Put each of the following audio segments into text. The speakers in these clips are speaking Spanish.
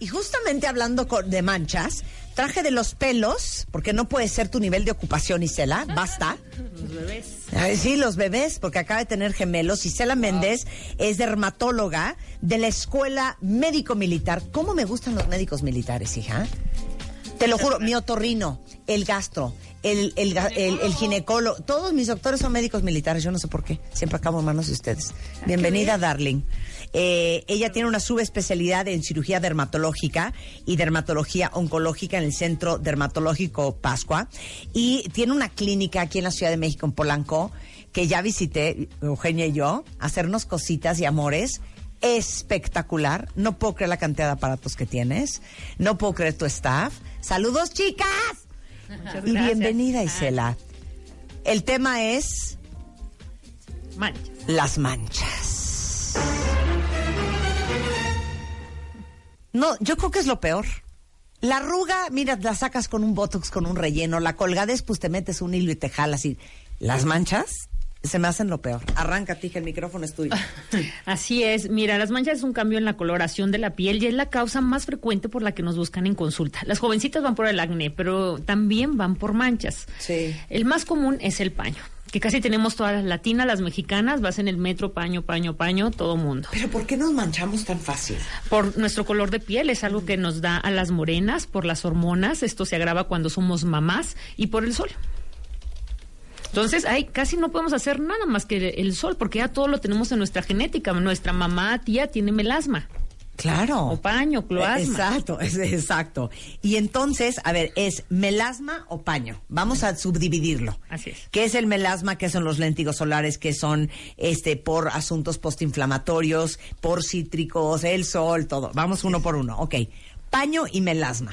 Y justamente hablando con- de manchas, traje de los pelos, porque no puede ser tu nivel de ocupación, Isela, basta. Los bebés. Ay, sí, los bebés, porque acaba de tener gemelos. Isela Méndez es dermatóloga de la Escuela Médico Militar. ¿Cómo me gustan los médicos militares, hija? Te lo juro, mi otorrino, el gastro, el, el, el- el ginecólogo, todos mis doctores son médicos militares, yo no sé por qué, siempre acabo en manos de ustedes. Bienvenida, darling. Eh, ella tiene una subespecialidad en cirugía dermatológica y dermatología oncológica en el Centro Dermatológico Pascua y tiene una clínica aquí en la Ciudad de México, en Polanco, que ya visité, Eugenia y yo, hacernos cositas y amores espectacular. No puedo creer la cantidad de aparatos que tienes. No puedo creer tu staff. Saludos, chicas. Muchas Y gracias. bienvenida, Isela. El tema es Manchas. las manchas. No, yo creo que es lo peor. La arruga, mira, la sacas con un botox, con un relleno. La colgadez, pues te metes un hilo y te jalas. Y las manchas se me hacen lo peor. Arráncate, que el micrófono es tuyo. Así es. Mira, las manchas es un cambio en la coloración de la piel y es la causa más frecuente por la que nos buscan en consulta. Las jovencitas van por el acné, pero también van por manchas. Sí. El más común es el paño, que casi tenemos todas las latinas, las mexicanas, vas en el metro, paño, paño, paño, todo mundo. Pero ¿por qué nos manchamos tan fácil? Por nuestro color de piel es algo que nos da a las morenas, por las hormonas, esto se agrava cuando somos mamás y por el sol. Entonces, ay, casi no podemos hacer nada más que el sol, porque ya todo lo tenemos en nuestra genética. Nuestra mamá, tía, tiene melasma. Claro. O paño, cloasma. Exacto, es- exacto. Y entonces, a ver, ¿es melasma o paño? Vamos a subdividirlo. Así es. ¿Qué es el melasma? ¿Qué son los léntigos solares? ¿Qué son este por asuntos postinflamatorios, por cítricos, el sol, todo? Vamos uno por uno. Ok. Paño y melasma.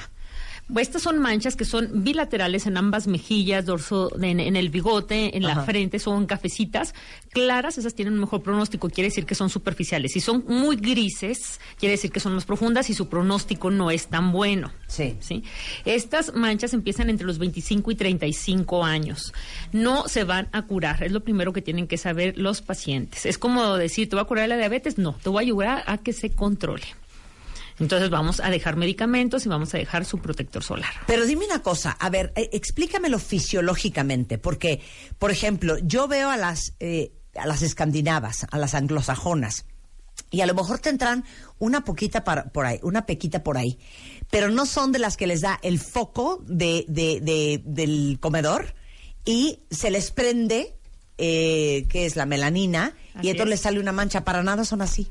Estas son manchas que son bilaterales en ambas mejillas, dorso, en, en el bigote, en la frente, son cafecitas. Claras, esas tienen un mejor pronóstico, quiere decir que son superficiales. Si son muy grises, quiere decir que son más profundas y su pronóstico no es tan bueno. Sí. ¿sí? Estas manchas empiezan entre los 25 y 35 años. No se van a curar, es lo primero que tienen que saber los pacientes. Es como decir, ¿te voy a curar la diabetes? No, te voy a ayudar a que se controle. Entonces vamos a dejar medicamentos y vamos a dejar su protector solar. Pero dime una cosa, a ver, eh, explícamelo fisiológicamente, porque, por ejemplo, yo veo a las, eh, a las escandinavas, a las anglosajonas, y a lo mejor tendrán una poquita para- por ahí, una pequita por ahí, pero no son de las que les da el foco de, de- de- del comedor y se les prende, eh, que es la melanina, Así y entonces es. les sale una mancha, para nada son así.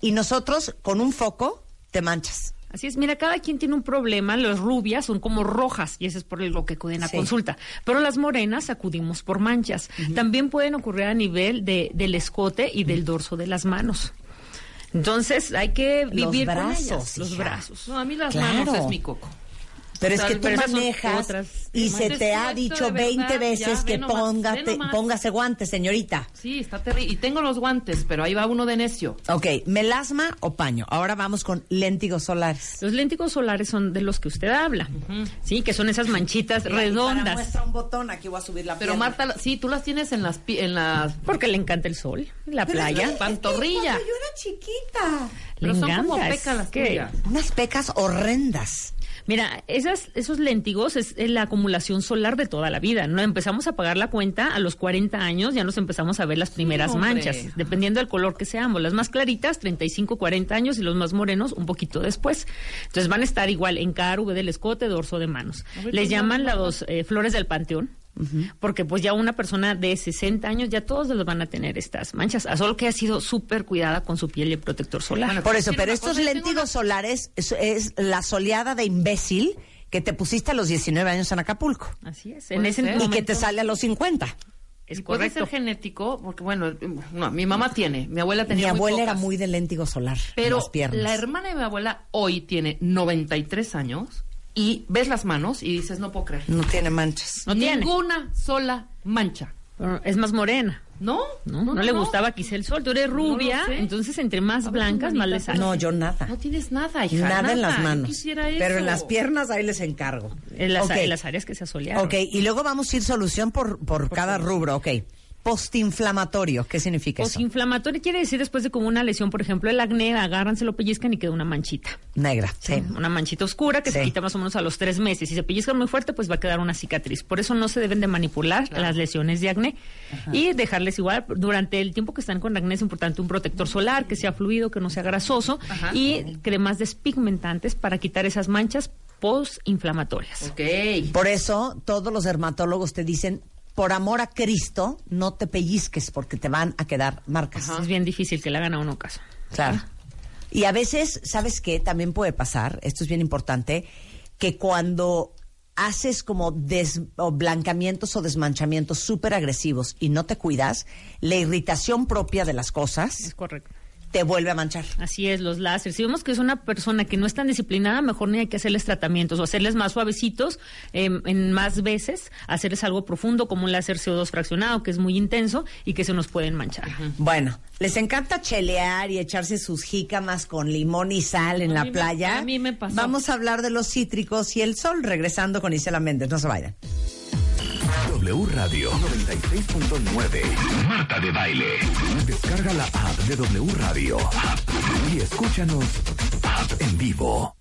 Y nosotros, con un foco, te manchas. Así es, mira, cada quien tiene un problema. Las rubias son como rojas y eso es por lo que acuden a Sí. consulta. Pero las morenas acudimos por manchas. También pueden ocurrir a nivel de, del escote y del dorso de las manos. Entonces hay que Los vivir con brazos, ellas, los hija. brazos. No, a mí las Claro. manos es mi coco. Pero es que tú manejas otras y se te ha dicho de 20 verdad, veces que nomás, póngate, póngase guantes, señorita. Sí, está terrible. Y tengo los guantes, pero ahí va uno de necio. Ok, melasma o paño. Ahora vamos con léntigos solares. Los léntigos solares son de los que usted habla, ¿sí? Que son esas manchitas redondas. muestra un botón, aquí voy a subir la Pero pierna. Marta, sí, tú las tienes en las, en las Porque le encanta el sol, la Pero playa. que- es que pantorrilla. yo era chiquita. Le Pero son como pecas las que-. Unas pecas horrendas. Mira, esas, esos léntigos es la acumulación solar de toda la vida. No empezamos a pagar la cuenta a los 40 años, ya nos empezamos a ver las primeras manchas, dependiendo del color que seamos. Las más claritas, 35, 40 años, y los más morenos, un poquito después. Entonces van a estar igual en cara, V del escote, dorso de manos. Les llaman las eh, flores del panteón. Porque pues ya una persona de 60 años ya todos los van a tener estas manchas, a solo que ha sido súper cuidada con su piel y el protector solar. Bueno, Por eso, pero estos una- solares es, es la soleada de imbécil que te pusiste a los 19 años en Acapulco Así es, en ese ser. y que momento te sale a los 50. es y puede ser genético, porque bueno, no, mi mamá tiene, mi abuela Mi tenía muy abuela era muy de léntigo solar en Pero las piernas. la hermana de mi abuela hoy tiene 93 años y ves las manos y dices, no puedo creer. No tiene manchas. No tiene. Ninguna sola mancha. Pero Es más morena. ¿No? No, no, le gustaba quizá el sol. Tú eres No rubia, entonces entre más blancas, más manita, le sale. No, yo nada. No tienes nada, hija. Nada, en las manos. quisiera Pero en las piernas ahí les encargo. En las, Ok. en las áreas que se asolearon. Ok, y luego vamos a ir solución por, por cada rubro. Ok. Postinflamatorio, ¿qué significa eso? Postinflamatorio quiere decir después de como una lesión, por ejemplo, el acné, agarran, se lo pellizcan y queda una manchita. Negra, sí. Una manchita oscura que se quita más o menos a los tres meses. Si se pellizcan muy fuerte, pues va a quedar una cicatriz. Por eso no se deben de manipular las lesiones de acné y dejarles igual. Durante el tiempo que están con acné es importante un protector solar, que sea fluido, que no sea grasoso Ajá. y cremas despigmentantes para quitar esas manchas postinflamatorias. Ok. Por eso todos los dermatólogos te dicen, por amor a Cristo, no te pellizques porque te van a quedar marcas. Es bien difícil que le hagan a uno caso. Claro. Y a veces, ¿sabes qué? También puede pasar, esto es bien importante, que cuando haces como des- o blancamientos o desmanchamientos súper agresivos y no te cuidas, la irritación propia de las Es cosas correcto. Te vuelve a manchar. Así es, los láseres. Si vemos que es una persona que no es tan disciplinada, mejor ni hay que hacerles tratamientos o hacerles más suavecitos em, en más veces, hacerles algo profundo como un láser CO2 fraccionado, que es muy intenso y que se nos pueden manchar. Bueno, les encanta chelear y echarse sus jícamas con limón y sal en A la mí me- playa. a mí me pasó. Vamos a hablar de los cítricos y el sol, regresando con Isela Méndez. No se vayan. W Radio 96.9. Marta de Baile. Descarga la app de W Radio. Y escúchanos en vivo.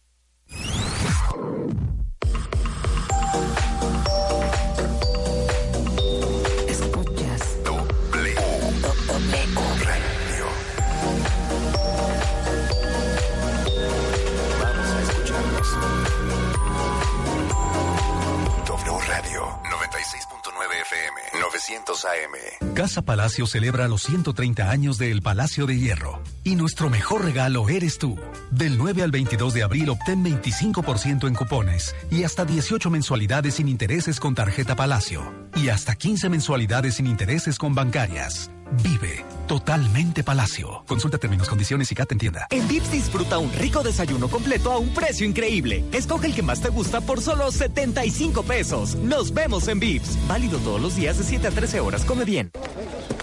900 AM. Casa Palacio celebra los 130 años del Palacio de Hierro. Y nuestro mejor regalo eres tú. Del 9 al 22 de abril obtén 25% en cupones y hasta 18 mensualidades sin intereses con tarjeta Palacio. Y hasta 15 mensualidades sin intereses con bancarias. Vive totalmente Palacio. Consulta términos, condiciones y CAT en tienda. En Vips disfruta un rico desayuno completo a un precio increíble. Escoge el que más te gusta por solo 75 pesos. Nos vemos en Vips. Válido todos los días de 7 a 13 horas. Come bien.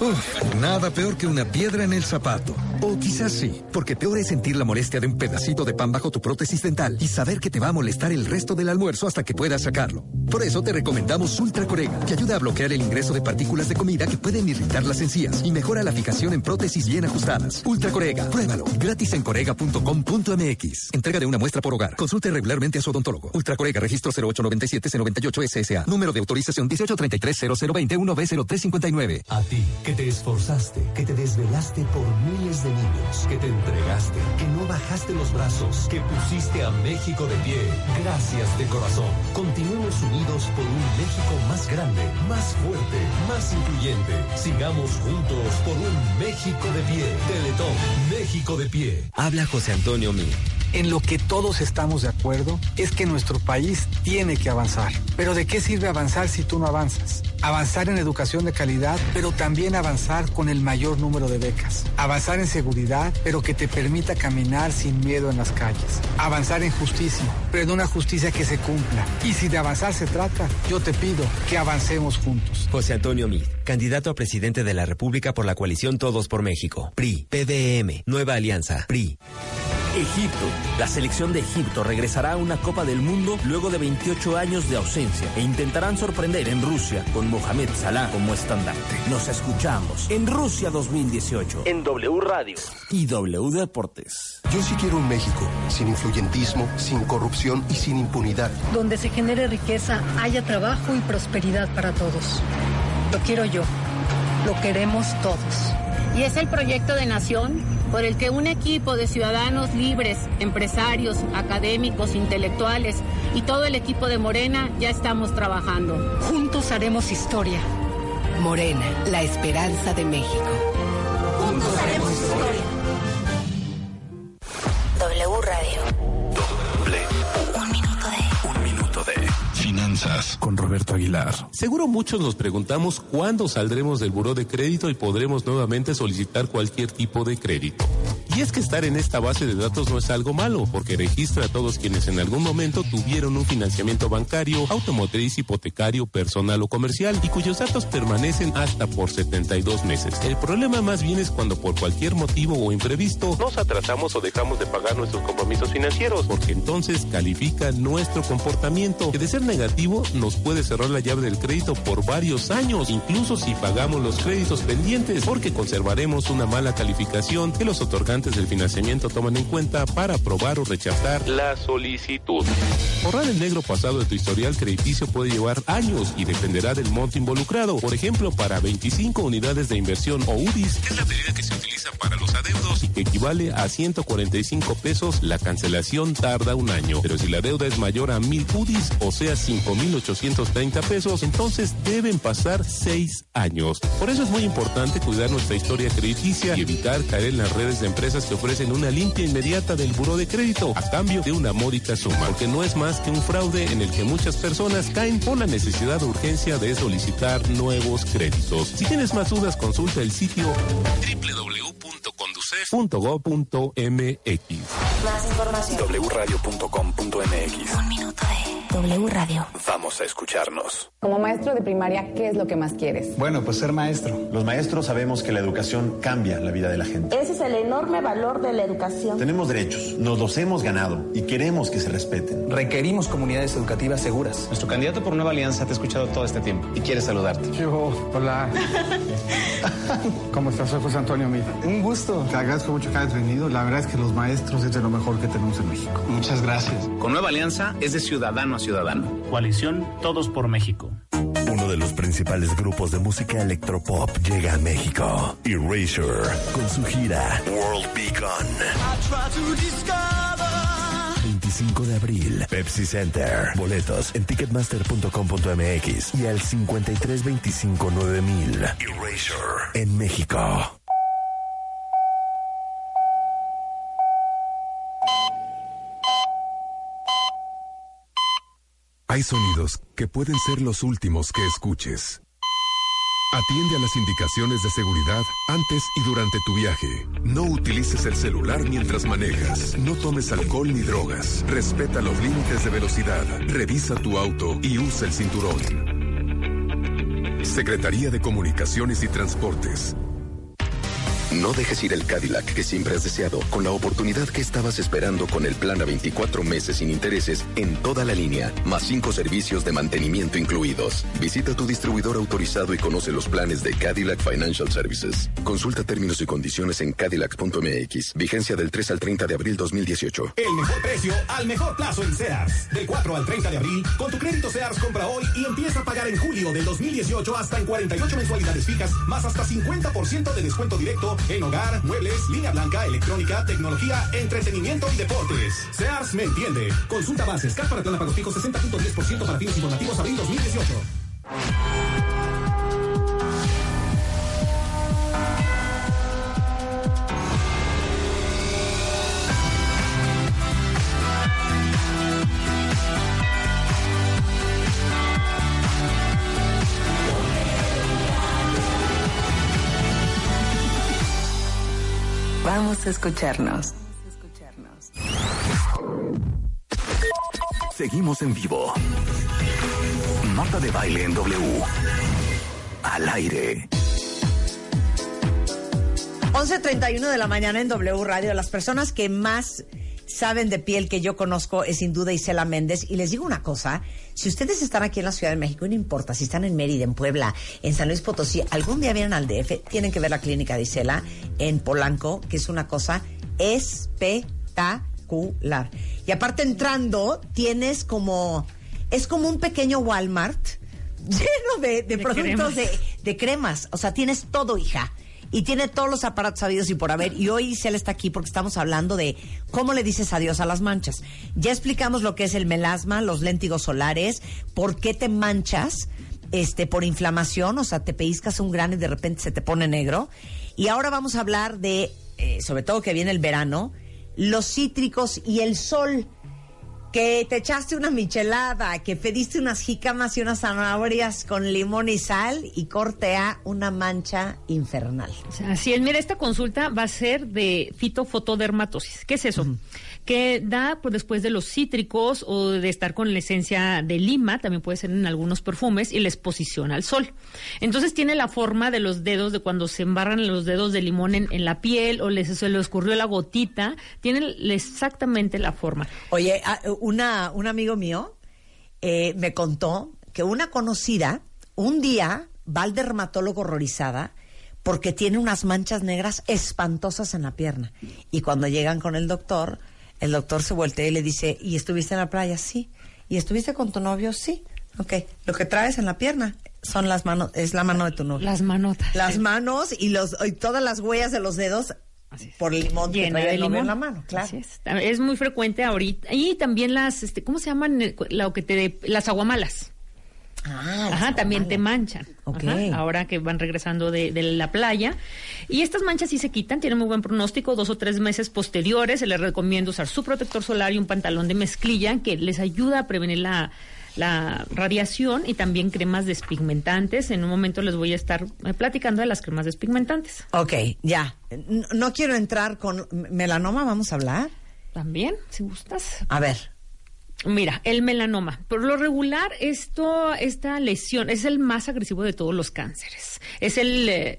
Uf, nada peor que una piedra en el zapato. O quizás sí, porque peor es sentir la molestia de un pedacito de pan bajo tu prótesis dental y saber que te va a molestar el resto del almuerzo hasta que puedas sacarlo. Por eso te recomendamos Ultra Corega, que ayuda a bloquear el ingreso de partículas de comida que pueden irritar las encías y mejora la fijación en prótesis bien ajustadas. Ultra Corega, pruébalo. Gratis en corega.com.mx. Entrega de una muestra por hogar. Consulte regularmente a su odontólogo. Ultra Corega, registro 0897-098 SSA. Número de autorización 1833-0020-1B0359. A ti, que te esforzaste, que te desvelaste por miles de niños, que te entregaste, que no bajaste los brazos, que pusiste a México de pie. Gracias de corazón. Continuemos unidos por un México más grande, más fuerte, más incluyente. Sigamos juntos por un México de pie. Teletón, México de pie. Habla José Antonio Mí. En lo que todos estamos de acuerdo es que nuestro país tiene que avanzar. Pero ¿de qué sirve avanzar si tú no avanzas? Avanzar en educación de calidad, pero también avanzar con el mayor número de becas. Avanzar en seguridad, pero que te permita caminar sin miedo en las calles. Avanzar en justicia, pero en una justicia que se cumpla. Y si de avanzar se trata, yo te pido que avancemos juntos. José Antonio Mí, candidato a presidente de la República por la coalición Todos por México. PRI, PDM, Nueva Alianza, PRI. Egipto. La selección de Egipto regresará a una Copa del Mundo luego de 28 años de ausencia e intentarán sorprender en Rusia con Mohamed Salah como estandarte. Nos escuchamos en Rusia 2018 en W Radio y W Deportes. Yo sí quiero un México sin influyentismo, sin corrupción y sin impunidad. donde se genere riqueza, haya trabajo y prosperidad para todos. Lo quiero yo, lo queremos todos. Y es el proyecto de nación por el que un equipo de ciudadanos libres, empresarios, académicos, intelectuales y todo el equipo de Morena ya estamos trabajando. Juntos haremos historia. Morena, la esperanza de México. Juntos haremos historia. W Radio. Un minuto de. Un minuto de finanzas con Roberto Aguilar. Seguro muchos nos preguntamos cuándo saldremos del buró de crédito y podremos nuevamente solicitar cualquier tipo de crédito. Y es que estar en esta base de datos no es algo malo, porque registra a todos quienes en algún momento tuvieron un financiamiento bancario, automotriz, hipotecario, personal o comercial y cuyos datos permanecen hasta por 72 meses. El problema más bien es cuando por cualquier motivo o imprevisto nos atrasamos o dejamos de pagar nuestros compromisos financieros, porque entonces califica nuestro comportamiento, que de ser negativo nos puede cerrar la llave del crédito por varios años, incluso si pagamos los créditos pendientes, porque conservaremos una mala calificación que los otorgantes del financiamiento toman en cuenta para aprobar o rechazar la solicitud. Borrar el negro pasado de tu historial crediticio puede llevar años y dependerá del monto involucrado. Por ejemplo, para 25 unidades de inversión o UDIs, que es la medida que se utiliza para los adeudos y que equivale a 145 pesos, la cancelación tarda un año. Pero si la deuda es mayor a 1000 UDIs, o sea 5830 pesos, entonces deben pasar 6 años. Por eso es muy importante cuidar nuestra historia crediticia y evitar caer en las redes de empresas que ofrecen una limpia inmediata del buró de crédito a cambio de una módica suma, porque no es más que un fraude en el que muchas personas caen por la necesidad de urgencia de solicitar nuevos créditos. Si tienes más dudas, consulta el sitio www.conducef.gov.mx. Más información. wradio.com.mx. Un minuto de W Radio. Vamos a escucharnos. Como maestro de primaria, ¿qué es lo que más quieres? Bueno, pues ser maestro. Los maestros sabemos que la educación cambia la vida de la gente. Ese es el enorme valor de la educación. Tenemos derechos, nos los hemos ganado y queremos que se respeten. Requerimos comunidades educativas seguras. Nuestro candidato por Nueva Alianza te ha escuchado todo este tiempo y quiere saludarte. Yo, hola. ¿Cómo estás? Soy José Antonio Mita. Un gusto. Te agradezco mucho que hayas venido. La verdad es que los maestros es de lo mejor que tenemos en México. Muchas gracias. Con Nueva Alianza es de ciudadano a ciudadano. Coalición Todos por México. Uno de los principales grupos de música electropop llega a México. Erasure, con su gira World Beacon. 25 de abril, Pepsi Center. Boletos en ticketmaster.com.mx y al 53259000. Erasure, en México. Hay sonidos que pueden ser los últimos que escuches. Atiende a las indicaciones de seguridad antes y durante tu viaje. No utilices el celular mientras manejas. No tomes alcohol ni drogas. Respeta los límites de velocidad. Revisa tu auto y usa el cinturón. Secretaría de Comunicaciones y Transportes. No dejes ir el Cadillac que siempre has deseado con la oportunidad que estabas esperando con el plan a 24 meses sin intereses en toda la línea, más cinco servicios de mantenimiento incluidos. Visita tu distribuidor autorizado y conoce los planes de Cadillac Financial Services. Consulta términos y condiciones en cadillac.mx. Vigencia del 3 al 30 de abril 2018. El mejor precio al mejor plazo en Sears. Del 4 al 30 de abril, con tu crédito Sears compra hoy y empieza a pagar en julio del 2018 hasta en 48 mensualidades fijas, más hasta 50% de descuento directo en hogar, muebles, línea blanca, electrónica, tecnología, entretenimiento y deportes. Sears me entiende. Consulta bases. CAT para plan pago fijo 60.10% para fines informativos abril 2018. Vamos a escucharnos. Seguimos en vivo. Marta de baile en W. Al aire. 11.31 de la mañana en W Radio. Las personas que más saben de piel que yo conozco es sin duda Isela Méndez. Y les digo una cosa, si ustedes están aquí en la Ciudad de México, no importa, si están en Mérida, en Puebla, en San Luis Potosí, algún día vienen al DF, tienen que ver la clínica de Isela en Polanco, que es una cosa espectacular. Y aparte entrando, tienes como, es como un pequeño Walmart lleno de, de productos cremas. de, de cremas. O sea, tienes todo, hija. Y tiene todos los aparatos sabidos y por haber. Y hoy Isela está aquí porque estamos hablando de cómo le dices adiós a las manchas. Ya explicamos lo que es el melasma, los léntigos solares, por qué te manchas este, por inflamación, o sea, te pellizcas un grano y de repente se te pone negro. Y ahora vamos a hablar de, eh, sobre todo que viene el verano, los cítricos y el sol. Que te echaste una michelada, que pediste unas jícamas y unas zanahorias con limón y sal y cortea una mancha infernal. Así es, mira, esta consulta va a ser de fitofotodermatosis. ¿Qué es eso? Que da pues, después de los cítricos o de estar con la esencia de lima, también puede ser en algunos perfumes, y la exposición al sol. Entonces tiene la forma de los dedos, de cuando se embarran los dedos de limón en, en la piel o les, se le escurrió la gotita, tiene exactamente la forma. Oye, ah, una, un amigo mío eh, me contó que una conocida un día va al dermatólogo horrorizada porque tiene unas manchas negras espantosas en la pierna. Y cuando llegan con el doctor, el doctor se voltea y le dice, ¿y estuviste en la playa? Sí. ¿Y estuviste con tu novio? Sí. Ok. Lo que traes en la pierna son las manos, es la mano de tu novio. Las manotas. Las manos y los y todas las huellas de los dedos por el limón que Llena trae el limón. en la mano. Claro. Así es. Es muy frecuente ahorita. Y también las, este, ¿cómo se llaman? Lo que te, las aguamalas. Ah, Ajá, también te manchan. Ok. Ajá, ahora que van regresando de, de la playa. Y estas manchas sí se quitan, tienen muy buen pronóstico. Dos o tres meses posteriores se les recomienda usar su protector solar y un pantalón de mezclilla que les ayuda a prevenir la, la radiación y también cremas despigmentantes. En un momento les voy a estar eh, platicando de las cremas despigmentantes. Ok, ya. No, no quiero entrar con melanoma, vamos a hablar. También, si gustas. A ver. Mira, el melanoma. Por lo regular, esto, esta lesión es el más agresivo de todos los cánceres. Es el. eh,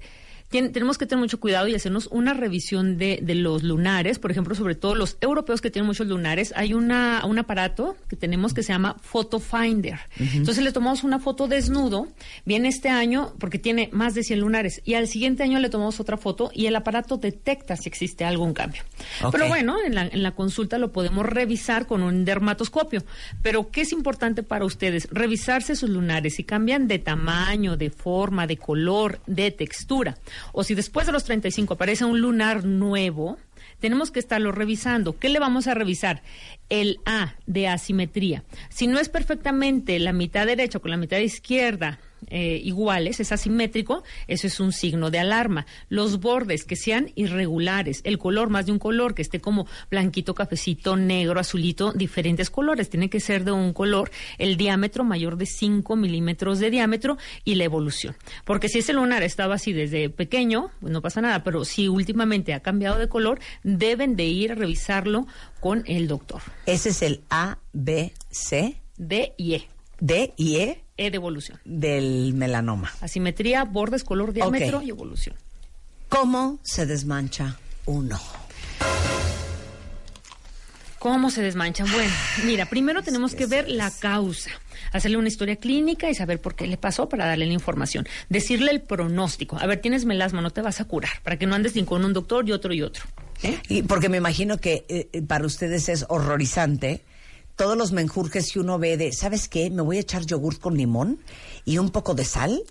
tien- tenemos que tener mucho cuidado y hacernos una revisión de, de los lunares, por ejemplo, sobre todo los europeos que tienen muchos lunares, hay una, un aparato que tenemos que se llama Photo Finder. Entonces le tomamos una foto desnudo, viene este año porque tiene más de 100 lunares y al siguiente año le tomamos otra foto y el aparato detecta si existe algún cambio. Pero bueno, en la, en la consulta lo podemos revisar con un dermatoscopio. Pero ¿qué es importante para ustedes? Revisarse sus lunares. Si cambian de tamaño, de forma, de color, de textura. O si después de los 35 aparece un lunar nuevo, tenemos que estarlo revisando. ¿Qué le vamos a revisar? El A de asimetría. Si no es perfectamente la mitad derecha con la mitad izquierda eh, iguales, es asimétrico, eso es un signo de alarma. Los bordes que sean irregulares, el color más de un color, que esté como blanquito, cafecito, negro, azulito, diferentes colores, tiene que ser de un color, el diámetro mayor de 5 milímetros de diámetro y la evolución. Porque si ese lunar estaba así desde pequeño, pues no pasa nada, pero si últimamente ha cambiado de color, deben de ir a revisarlo con el doctor. Ese es el A, B, C, D y E. D y E E de evolución. del melanoma. Asimetría, bordes, color, diámetro y evolución. ¿Cómo se desmancha uno? ¿Cómo se desmanchan? Bueno, mira, primero tenemos que ver la causa, hacerle una historia clínica y saber por qué le pasó para darle la información. Decirle el pronóstico. A ver, tienes melasma, no te vas a curar, para que no andes ni con un doctor y otro y otro. Y porque me imagino que eh, eh, para ustedes es horrorizante todos los menjurjes que uno ve de, ¿sabes qué? Me voy a echar yogur con limón y un poco de sal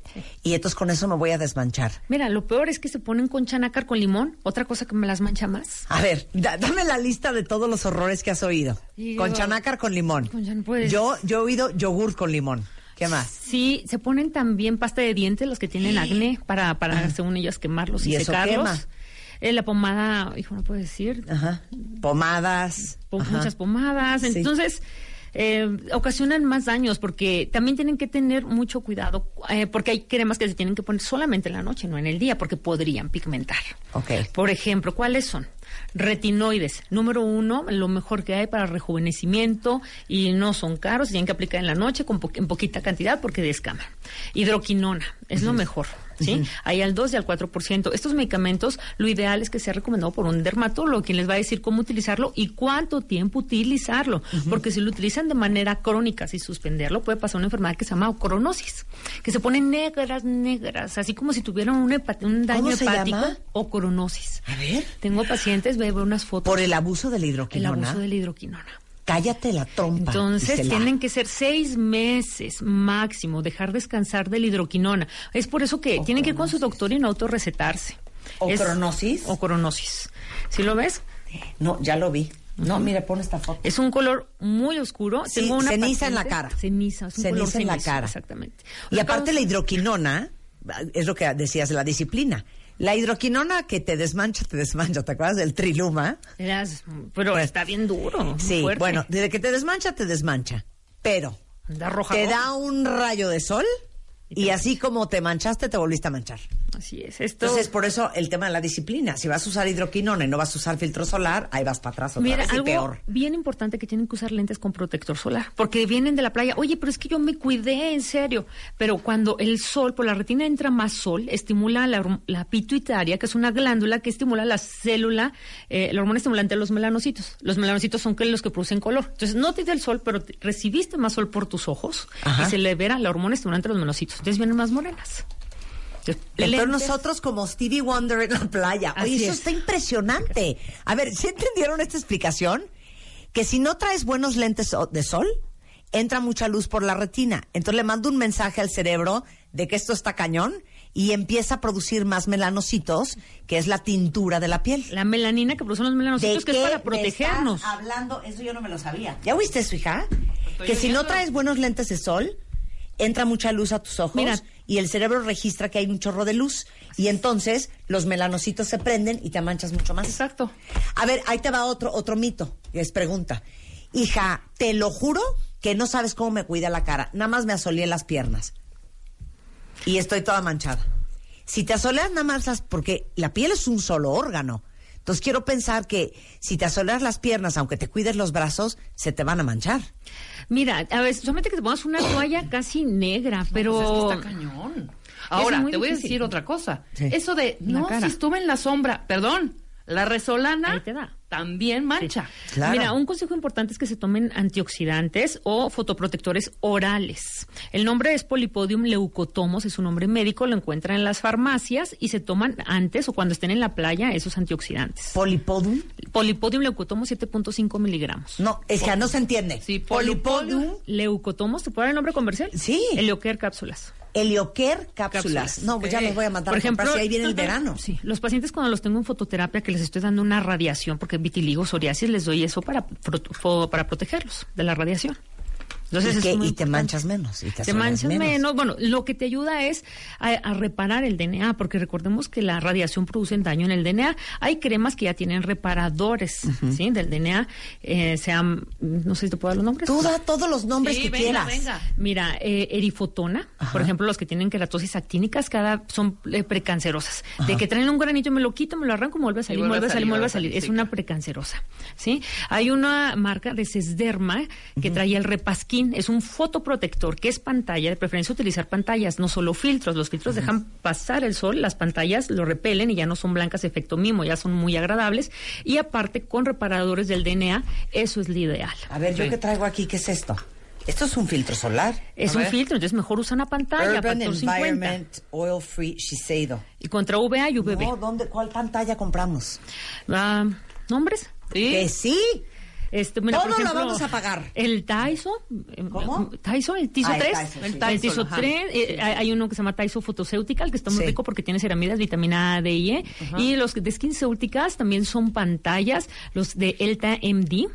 y entonces con eso me voy a desmanchar. Mira, lo peor es que se ponen con chanácar con limón, otra cosa que me las mancha más. A ver, da- dame la lista de todos los horrores que has oído. Con chanácar con limón. Con pues- Yo, yo he oído yogur con limón. ¿Qué más? Sí, se ponen también pasta de dientes los que tienen acné para, para según ellas, quemarlos y, ¿Y eso secarlos. quema? Eh, la pomada, hijo, no puedo decir. Ajá. Pomadas. Ajá. muchas pomadas. Sí. Entonces, eh, ocasionan más daños porque también tienen que tener mucho cuidado eh, porque hay cremas que se tienen que poner solamente en la noche, no en el día, porque podrían pigmentar. Ok. Por ejemplo, ¿cuáles son? Retinoides. Número uno, lo mejor que hay para rejuvenecimiento y no son caros, se tienen que aplicar en la noche con po- en poquita cantidad porque descaman. Hidroquinona, es lo mejor. ¿Sí? Ujú. Hay al 2 y al 4%. Estos medicamentos, lo ideal es que sea recomendado por un dermatólogo, quien les va a decir cómo utilizarlo y cuánto tiempo utilizarlo. Porque si lo utilizan de manera crónica, sin suspenderlo, puede pasar una enfermedad que se llama ocronosis, que se ponen negras, negras, así como si tuvieran un, daño ¿Cómo se hepático. llama? Ocronosis. A ver. Tengo pacientes, veo unas fotos. Por el abuso de la El hidroquinona. abuso de la hidroquinona. Cállate la trompa. Entonces tienen que ser seis meses máximo, dejar descansar de la hidroquinona. Es por eso que tienen que ir con su doctor y no autorrecetarse. Es- ¿Ocronosis? Ocronosis. ¿Sí lo ves? No, ya lo vi. No, Ujú. mire, pon esta foto. Es un color muy oscuro. Sí, Tengo una ceniza en la cara. Ceniza, es un Ceniza color en la cara. Exactamente. Y aparte la hidroquinona, es lo que decías de la disciplina. La hidroquinona que te desmancha, te desmancha. ¿Te acuerdas del triluma? Eras- pero está bien duro. Sí, fuerte. bueno, desde que te desmancha, te desmancha. Pero te da un rayo de sol y así como te manchaste, te volviste a manchar. Así es. Esto. Entonces, por eso el tema de la disciplina. Si vas a usar hidroquinona y no vas a usar filtro solar, ahí vas para atrás otra Mira, vez y algo peor. bien importante que tienen que usar lentes con protector solar, porque vienen de la playa. Oye, pero es que yo me cuidé, en serio. Pero cuando el sol, por la retina entra más sol, estimula la, la pituitaria, que es una glándula que estimula la célula, eh, la hormona estimulante de los melanocitos. Los melanocitos son los que producen color. Entonces, no te da el sol, pero te- recibiste más sol por tus ojos Ajá. y se libera la hormona estimulante de los melanocitos. Entonces, vienen más morenas. Entonces, nosotros como Stevie Wonder en la playa. Oye, Así eso es. está impresionante. A ver, ¿sí entendieron esta explicación? Que si no traes buenos lentes de sol, entra mucha luz por la retina. Entonces le mando un mensaje al cerebro de que esto está cañón y empieza a producir más melanocitos, que es la tintura de la piel. La melanina que producen los melanocitos, que es para protegernos. hablando, eso yo no me lo sabía. ¿Ya oíste eso, hija? Que si no traes buenos lentes de sol, entra mucha luz a tus ojos Mira. y el cerebro registra que hay un chorro de luz y entonces los melanocitos se prenden y te manchas mucho más. Exacto. A ver, ahí te va otro otro mito, es pregunta. Hija, te lo juro que no sabes cómo me cuida la cara, nada más me asoleé las piernas y estoy toda manchada. Si te asoleas nada más las, porque la piel es un solo órgano. Entonces quiero pensar que si te asoleas las piernas, aunque te cuides los brazos, se te van a manchar. Mira, a ver, solamente que te pongas una toalla casi negra, pero... Pues es que está cañón. Ahora, te voy a decir otra cosa. Sí. Eso de, La no, cara. si estuve en la sombra, perdón, la resolana Ahí te da. También mancha. Mira, un consejo importante es que se tomen antioxidantes o fotoprotectores orales. El nombre es Polipodium leucotomos, es un nombre médico, lo encuentran en las farmacias y se toman antes o cuando estén en la playa esos antioxidantes. ¿Polipodium? Polipodium leucotomos 7.5 miligramos. No, es que no se entiende. Sí, Polipodium. leucotomos, ¿te puedo dar el nombre comercial? Sí. Elioquer cápsulas. Helioquer cápsulas. Cápsulas. No, pues ya los voy a mandar Por a ejemplo, si ahí viene el verano. Sí, los pacientes cuando los tengo en fototerapia que les estoy dando una radiación porque vitiligo, psoriasis, les doy eso para para protegerlos de la radiación. Entonces y, que- te manchas menos. Y te, Te manchas menos. menos. Bueno, lo que te ayuda es a, a reparar el DNA, porque recordemos que la radiación produce daño en el DNA. Hay cremas que ya tienen reparadores, ¿sí? Del DNA, eh, sean, no sé si te puedo dar los nombres. Tú da todos los nombres Sí, que venga, quieras. venga. Mira, eh, erifotona, por ejemplo, los que tienen queratosis actínicas, cada son eh, precancerosas. De que traen un granito, me lo quito, me lo arranco, me vuelve a salir, me vuelve a salir, me vuelve a salir. Es una precancerosa, ¿sí? Hay una marca de Sesderma que trae el repasquín, es un fotoprotector que es pantalla, de preferencia utilizar pantallas, no solo filtros. Los filtros dejan pasar el sol, las pantallas lo repelen y ya no son blancas efecto mimo, ya son muy agradables. Y aparte, con reparadores del DNA, eso es lo ideal. A ver, yo Sí. que traigo aquí, ¿qué es esto? Esto es un filtro solar. Es A un ver. filtro, entonces mejor usa una pantalla, Urban factor 50. Environment Oil Free Shiseido. Y contra UVA y UVB. No, ¿dónde, ¿cuál pantalla compramos? Ah, ¿Nombres? Que sí. Este, mira, por Todo lo ejemplo, vamos a pagar. El Taiso. ¿Cómo? Taiso, el Tiso Ah, el 3. Taiso, sí. El Taiso, Tiso ajá. 3. eh, hay uno que se llama Taiso Photoceuticals, que está muy Sí. rico porque tiene ceramidas, vitamina A, D y E. Y los de SkinCeuticals también son pantallas, los de Elta MD.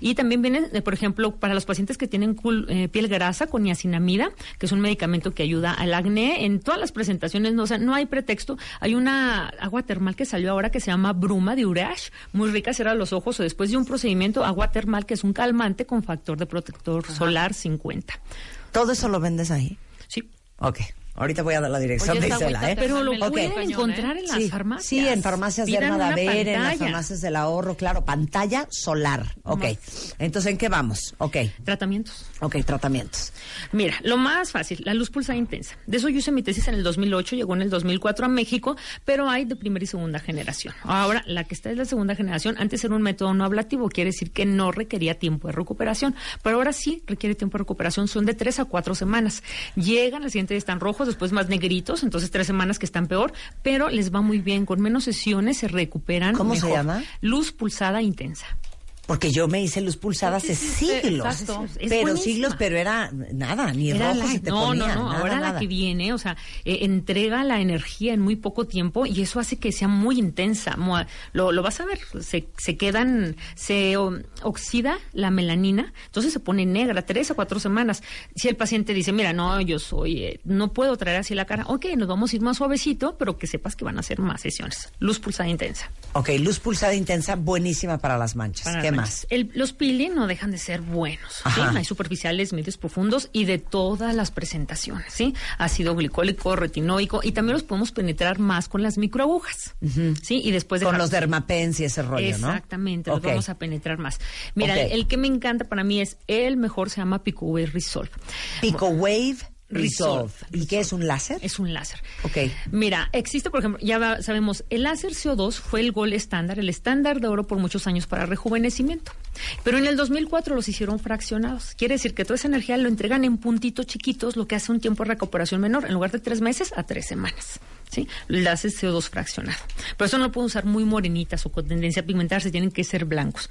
Y también vienen, eh, por ejemplo, para los pacientes que tienen eh, piel grasa con niacinamida, que es un medicamento que ayuda al acné. En todas las presentaciones, no, o sea, no hay pretexto. Hay una agua termal que salió ahora que se llama Bruma de Ureash, muy rica, cierra los ojos o después de un procedimiento, agua termal que es un calmante con factor de protector solar 50. ¿Todo eso lo vendes ahí? Sí. Ok. Ahorita voy a dar la dirección Oye, de Isela, ¿eh? Pero lo Ok. pueden encontrar en las Sí, farmacias. Sí, en farmacias de Hermadaver, en las farmacias del ahorro, claro, pantalla solar. Ok. Entonces, ¿en qué vamos? Ok. Tratamientos. Ok, tratamientos. Mira, lo más fácil, la luz pulsada intensa. De eso yo hice mi tesis en el 2008, llegó en el 2004 a México, pero hay de primera y segunda generación. Ahora, la que está es la segunda generación. Antes era un método no ablativo, quiere decir que no requería tiempo de recuperación, pero ahora sí requiere tiempo de recuperación. Son de tres a cuatro semanas. Llegan, al siguiente día están rojos, después más negritos, entonces tres semanas que están peor, pero les va muy bien. Con menos sesiones se recuperan. ¿Cómo se llama? Luz pulsada intensa. Porque yo me hice luz pulsada hace siglos. Exacto. Pero siglos, pero era nada, ni Era rojo la- se te no, ponía. no, no, nada, ahora nada. la que viene, o sea, eh, entrega la energía en muy poco tiempo y eso hace que sea muy intensa. Lo, lo vas a ver, se, se quedan, se o- oxida la melanina, entonces se pone negra, tres a cuatro semanas. Si el paciente dice, mira, no, yo soy, eh, no puedo traer así la cara, ok, nos vamos a ir más suavecito, pero que sepas que van a ser más sesiones. Luz pulsada intensa. Ok, luz pulsada intensa, buenísima para las manchas. Para ¿Qué más? El- los peeling no dejan de ser buenos. Hay superficiales, medios, profundos y de todas las presentaciones. ¿sí? Ácido glicólico, retinoico y también los podemos penetrar más con las microagujas. ¿sí? Y después Con dejar- los dermapens y ese rollo, ¿no? Exactamente, los vamos a penetrar más. Mira, Ok. el que me encanta para mí es el mejor, se llama Pico Wave Resolve. Pico Wave Resolve. ¿Y qué es un láser? Es un láser. Ok. Mira, existe, por ejemplo, ya sabemos, el láser CO2 fue el gol estándar, el estándar de oro por muchos años para rejuvenecimiento. Pero en el 2004 los hicieron fraccionados. Quiere decir que toda esa energía lo entregan en puntitos chiquitos, lo que hace un tiempo de recuperación menor, en lugar de tres meses a tres semanas. ¿Sí? El láser CO2 fraccionado. Pero eso no lo pueden usar muy morenitas o con tendencia a pigmentarse, tienen que ser blancos.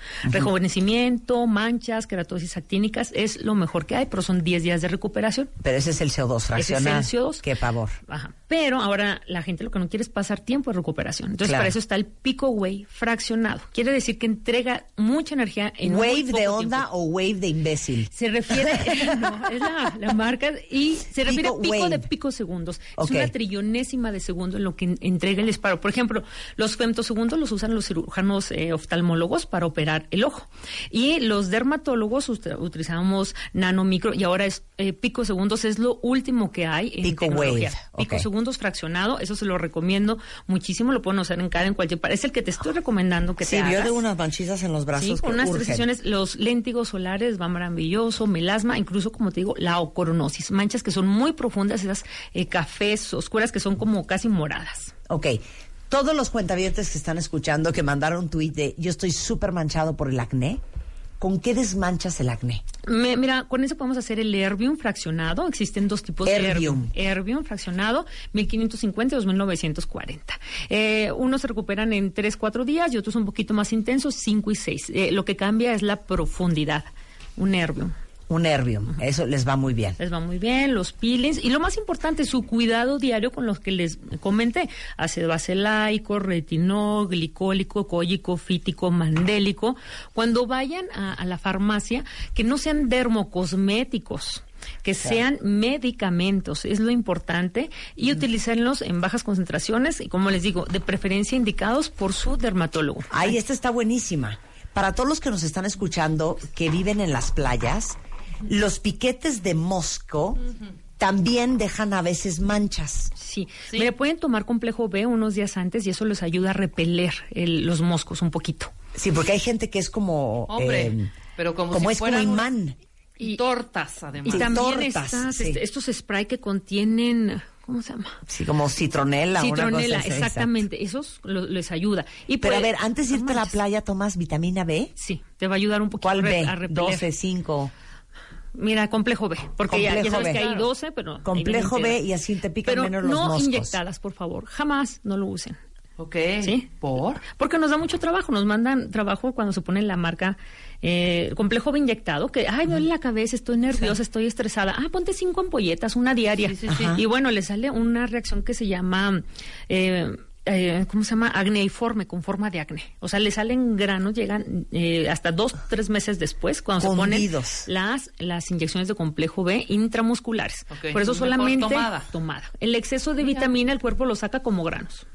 Rejuvenecimiento, manchas, queratosis actínicas, es lo mejor que hay, pero son 10 días de recuperación. Pero ese es el CO2 fraccionado. Ese es el CO2. Qué pavor. Ajá. Pero ahora la gente lo que no quiere es pasar tiempo de recuperación. Entonces, Claro. para eso está el pico wave fraccionado. Quiere decir que entrega mucha energía en muy ¿Wave poco de onda tiempo. o wave de imbécil? Se refiere, no, es la, la marca y se refiere Pico a pico wave. de picosegundos. Ok. Es una trillonésima de segundo en lo que en- entrega el disparo. Por ejemplo, los femtosegundos los usan los cirujanos eh, oftalmólogos para operar el ojo. Y los dermatólogos ut- utilizamos nanomicro y ahora es eh, picosegundos es lo último que hay en Pico tecnología. wave, fraccionado, eso se lo recomiendo muchísimo, lo pueden usar en cara en cualquier parte. Es el que te estoy recomendando que Sí, te yo hagas. tengo unas manchitas en los brazos Sí, que con unas sesiones, los léntigos solares van maravilloso, melasma, incluso como te digo, la ocoronosis, manchas que son muy profundas, esas eh, cafés oscuras que son como casi moradas. Ok. Todos los cuentavientes que están escuchando que mandaron un tuit de yo estoy súper manchado por el acné, ¿con qué desmanchas el acné? Me- mira, con eso podemos hacer el Herbium fraccionado. Existen dos tipos de Herbium. Herbium. Fraccionado, 1550 y 2940. Eh, unos se recuperan en 3, 4 días y otros un poquito más intensos, 5 y 6. lo que cambia es la profundidad. Un Herbium. Un Herbium. Eso les va muy bien. Les va muy bien, los peelings y lo más importante, su cuidado diario con los que les comenté, ácido acelaico, retinol, glicólico, cólico, fítico, mandélico. Cuando vayan a, a la farmacia, que no sean dermocosméticos que Claro. sean medicamentos, es lo importante, y utilizarlos en bajas concentraciones y como les digo, de preferencia indicados por su dermatólogo. Ay, esta está buenísima. Para todos los que nos están escuchando que viven en las playas, los piquetes de mosco también dejan a veces manchas. Sí. Mire, pueden tomar complejo B unos días antes y eso les ayuda a repeler el- los moscos un poquito. Sí, porque hay gente que es como... Hombre, eh, pero como, como si es como imán. Y tortas, además. Y también tortas, estas, sí. este, estos spray que contienen, ¿cómo se llama? Sí, como citronela. una Citronela, cosa así, exactamente. Esos lo- les ayuda. Y Pero a ver, antes de irte a la playa, ¿tomas vitamina B? Sí, te va a ayudar un poquito ¿Cuál B? a repeler. 12, 5. Mira, complejo B, porque ya, ya sabes B. que hay 12, pero... Complejo hay B 20. y así te pican Pero menos los no moscos. inyectadas, por favor. Jamás no lo usen. Ok. ¿Sí? ¿Por? Porque nos da mucho trabajo. Nos mandan trabajo cuando se pone la marca eh, complejo B inyectado, que, ay, me duele la cabeza, estoy nerviosa, estoy estresada. Ah, ponte cinco ampolletas, una diaria. Sí, sí, sí. Y bueno, le sale una reacción que se llama... Eh, eh, ¿Cómo se llama? Acneiforme, con forma de acné. O sea, le salen granos, llegan eh, hasta dos, tres meses después, cuando se ponen las, las inyecciones de complejo B intramusculares. Por eso mejor solamente tomada. tomada. El exceso de vitamina el cuerpo lo saca como granos.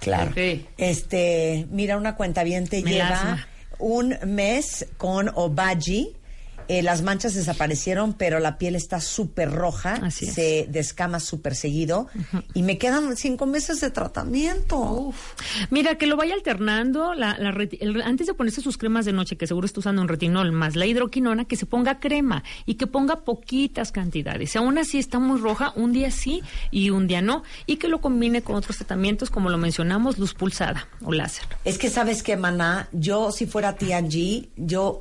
Claro. Este, mira, una cuenta bien te lleva un mes con Obagi. Eh, las manchas desaparecieron, pero la piel está súper roja, Así es. se descama súper seguido y me quedan cinco meses de tratamiento. Mira, que lo vaya alternando, la, la el- antes de ponerse sus cremas de noche, que seguro está usando un retinol más la hidroquinona, que se ponga crema y que ponga poquitas cantidades. Si aún así está muy roja, un día sí y un día no. Y que lo combine con otros tratamientos, como lo mencionamos, luz pulsada o láser. Es que sabes que, maná, yo si fuera T&G, yo,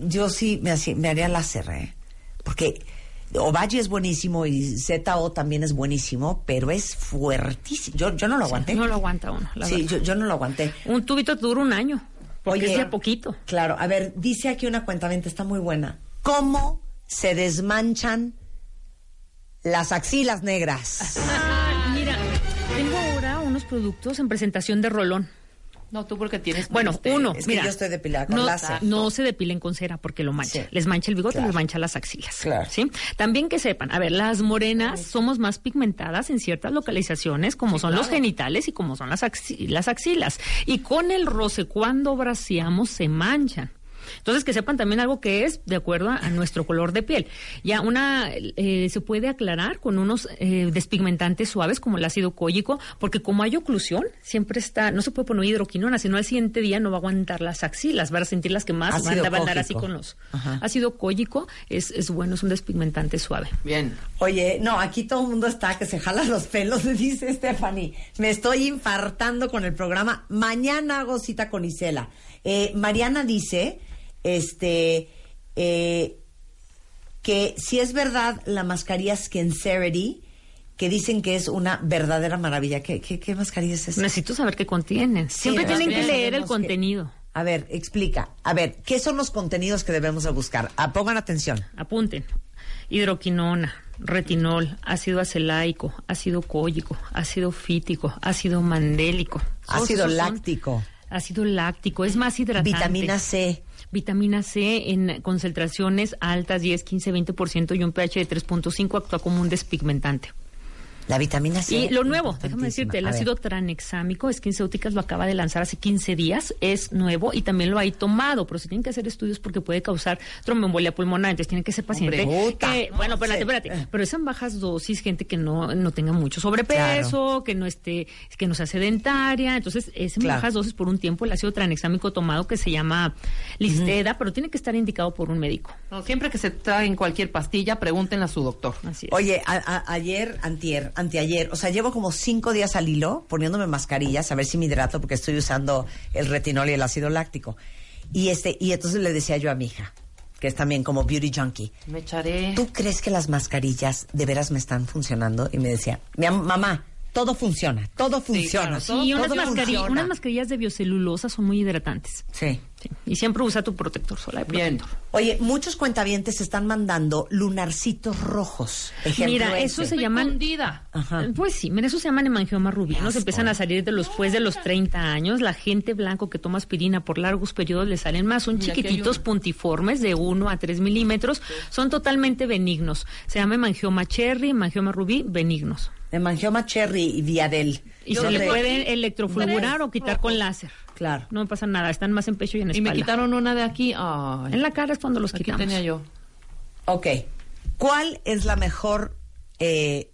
yo sí me, hacía- me haría láser, ¿eh? Porque Obagi es buenísimo y ZO también es buenísimo, pero es fuertísimo. Yo, yo no lo aguanté. No lo aguanta uno. la sí, yo, yo no lo aguanté. Un tubito dura un año. Oye, es poquito. Claro, a ver, dice aquí una cuenta está muy buena. ¿Cómo se desmanchan las axilas negras? Ah, mira, tengo ahora unos productos en presentación de rolón. No, tú porque tienes. Bueno, Este, uno, es que mira. yo estoy depilada con no, láser. no se depilen con cera porque lo mancha. Sí. Les mancha el bigote, Claro. les mancha las axilas. Claro. ¿sí? También que sepan, a ver, las morenas somos más pigmentadas en ciertas localizaciones, como son los genitales y como son las, axi- las axilas. Y con el roce, cuando braceamos, se manchan. Entonces, que sepan también algo que es de acuerdo a, a nuestro color de piel. Ya una eh, se puede aclarar con unos eh, despigmentantes suaves como el ácido cólico, porque como hay oclusión, siempre está, no se puede poner hidroquinona, sino al siguiente día no va a aguantar las axilas, van a sentir las que más van a andar así con los. Ajá. Ácido cólico es, es bueno, es un despigmentante suave. Bien. Oye, no, aquí todo el mundo está que se jala los pelos, dice Stephanie. Me estoy infartando con el programa. Mañana hago cita con Isela. Eh, Mariana dice, este, eh, que si es verdad la mascarilla Skincerity, que dicen que es una verdadera maravilla. ¿Qué, qué, qué mascarilla es esa? Necesito saber qué contienen. Siempre tienen que leer el que- contenido. A ver, explica. A ver, ¿qué son los contenidos que debemos de buscar? Ah, pongan atención. Apunten. Hidroquinona, retinol, ácido acelaico, ácido cólico, ácido fítico, ácido mandélico. Ácido son- láctico. Ácido láctico, es más hidratante. Vitamina C. Vitamina C en concentraciones altas, 10, 15, 20% y un pH de 3.5 actúa como un despigmentante. La vitamina C. Y lo nuevo, déjame decirte, el A ver. ácido tranexámico, SkinCeuticals lo acaba de lanzar hace 15 días, es nuevo y también lo hay tomado, pero se tienen que hacer estudios porque puede causar tromboembolia pulmonar, entonces tienen que ser paciente Hombre, bueno, espérate, espérate, pero es en bajas dosis, gente que no, no tenga mucho sobrepeso, que no esté, que no sea sedentaria, entonces es en Claro. bajas dosis por un tiempo el ácido tranexámico tomado que se llama listeda, pero tiene que estar indicado por un médico. No, siempre que se traen cualquier pastilla, pregúntenle a su doctor. Así es. Oye, a- a- ayer, antier, anteayer, o sea, llevo como cinco días al hilo poniéndome mascarillas a ver si me hidrato porque estoy usando el retinol y el ácido láctico. Y este, y entonces le decía yo a mi hija, que es también como beauty junkie, Me echaré. ¿tú crees que las mascarillas de veras me están funcionando? Y me decía, mamá, todo funciona, todo funciona. claro, Sí, unas, todo mascari- funciona". unas mascarillas de biocelulosa son muy hidratantes. Sí. Sí, Y siempre usa tu protector solar. y Bien. protector. Oye, muchos cuentavientes están mandando lunarcitos rojos. Ejemplo Mira, eso ese. se. Hundida. Ajá. Pues sí, mira, eso se llaman hemangioma rubí. Qué Nos asco. empiezan a salir de los después de los 30 años. La gente blanco que toma aspirina por largos periodos le salen más. Son Mira, chiquititos, puntiformes, de 1 a 3 milímetros. Son totalmente benignos. Se llama hemangioma cherry, hemangioma rubí, benignos. Hemangioma cherry y viadel. Y Yo se le pueden electrofulgurar o quitar con láser. Claro. No me pasa nada, están más en pecho y en Y espalda. me quitaron una de aquí. Ay, En la cara es cuando los aquí quitamos. tenía yo. Ok. ¿Cuál es la mejor eh,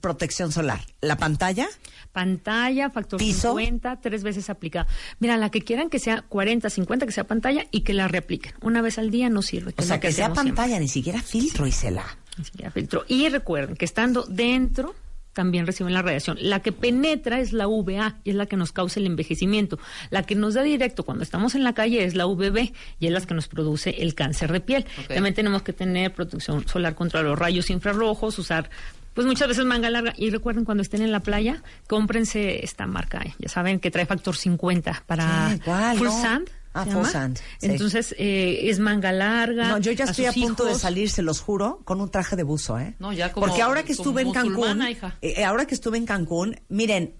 protección solar? ¿La pantalla? Pantalla, factor ¿Piso? 50, tres veces aplicada. Mira, la que quieran que sea 40, 50, que sea pantalla y que la reapliquen. Una vez al día no sirve. O sea, que sea siempre. pantalla, ni siquiera filtro, Isela. Ni siquiera filtro. Y recuerden que estando dentro también reciben la radiación. La que penetra es la UVA y es la que nos causa el envejecimiento. La que nos da directo cuando estamos en la calle es la UVB y es la que nos produce el cáncer de piel. También tenemos que tener protección solar contra los rayos infrarrojos, usar pues muchas veces manga larga y recuerden cuando estén en la playa, cómprense esta marca, ya saben que trae factor 50 para full No. sand. Ah, llama. sand, sí. Entonces eh, es manga larga. No, yo ya estoy a, punto de salir, se los juro, con un traje de buzo, ¿eh? No, ya como- Porque ahora que estuve en Cancún, hija. eh, ahora que estuve en Cancún, miren,